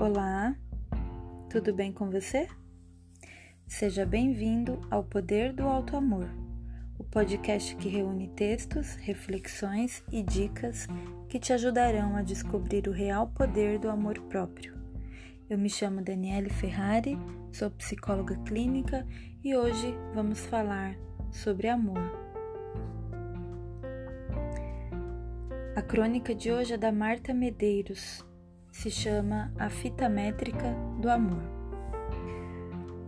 Olá, tudo bem com você? Seja bem-vindo ao Poder do Alto Amor, o podcast que reúne textos, reflexões e dicas que te ajudarão a descobrir o real poder do amor próprio. Eu me chamo Daniele Ferrari, sou psicóloga clínica e hoje vamos falar sobre amor. A crônica de hoje é da Marta Medeiros se chama a fita métrica do amor.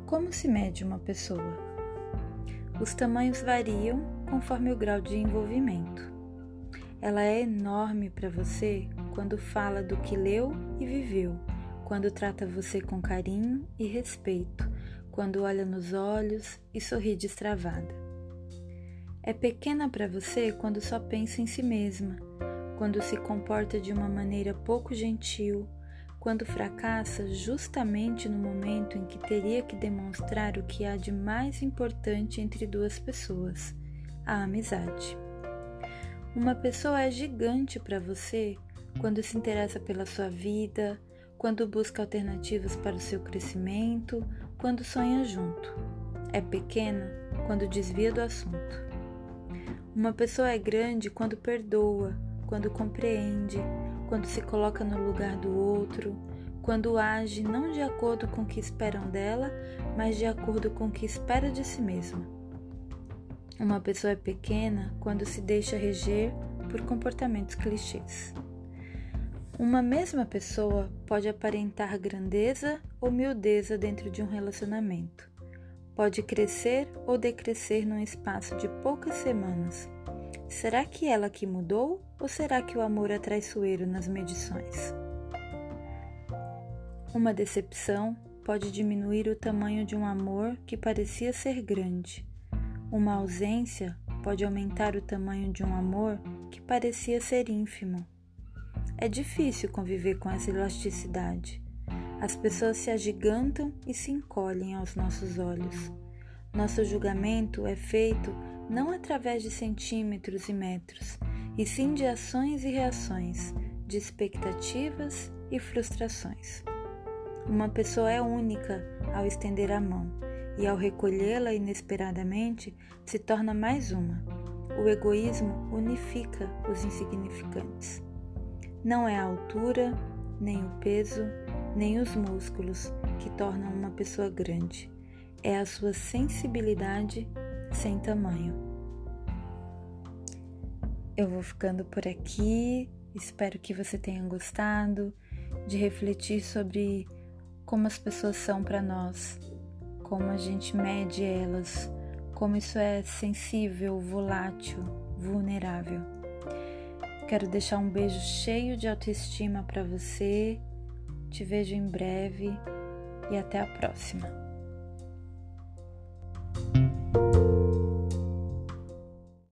Como se mede uma pessoa? Os tamanhos variam conforme o grau de envolvimento. Ela é enorme para você quando fala do que leu e viveu, quando trata você com carinho e respeito, quando olha nos olhos e sorri destravada. É pequena para você quando só pensa em si mesma quando se comporta de uma maneira pouco gentil, quando fracassa justamente no momento em que teria que demonstrar o que há de mais importante entre duas pessoas, a amizade. Uma pessoa é gigante para você quando se interessa pela sua vida, quando busca alternativas para o seu crescimento, quando sonha junto. É pequena quando desvia do assunto. Uma pessoa é grande quando perdoa, quando compreende, quando se coloca no lugar do outro, quando age não de acordo com o que esperam dela, mas de acordo com o que espera de si mesma. Uma pessoa é pequena quando se deixa reger por comportamentos clichês. Uma mesma pessoa pode aparentar grandeza ou miudeza dentro de um relacionamento. Pode crescer ou decrescer num espaço de poucas semanas Será que ela que mudou ou será que o amor é traiçoeiro nas medições? Uma decepção pode diminuir o tamanho de um amor que parecia ser grande. Uma ausência pode aumentar o tamanho de um amor que parecia ser ínfimo. É difícil conviver com essa elasticidade. As pessoas se agigantam e se encolhem aos nossos olhos. Nosso julgamento é feito não através de centímetros e metros, e sim de ações e reações, de expectativas e frustrações. Uma pessoa é única ao estender a mão e ao recolhê-la inesperadamente se torna mais uma. O egoísmo unifica os insignificantes. Não é a altura, nem o peso, nem os músculos que tornam uma pessoa grande. É a sua sensibilidade sem tamanho. Eu vou ficando por aqui, espero que você tenha gostado de refletir sobre como as pessoas são para nós, como a gente mede elas, como isso é sensível, volátil, vulnerável. Quero deixar um beijo cheio de autoestima para você. Te vejo em breve e até a próxima.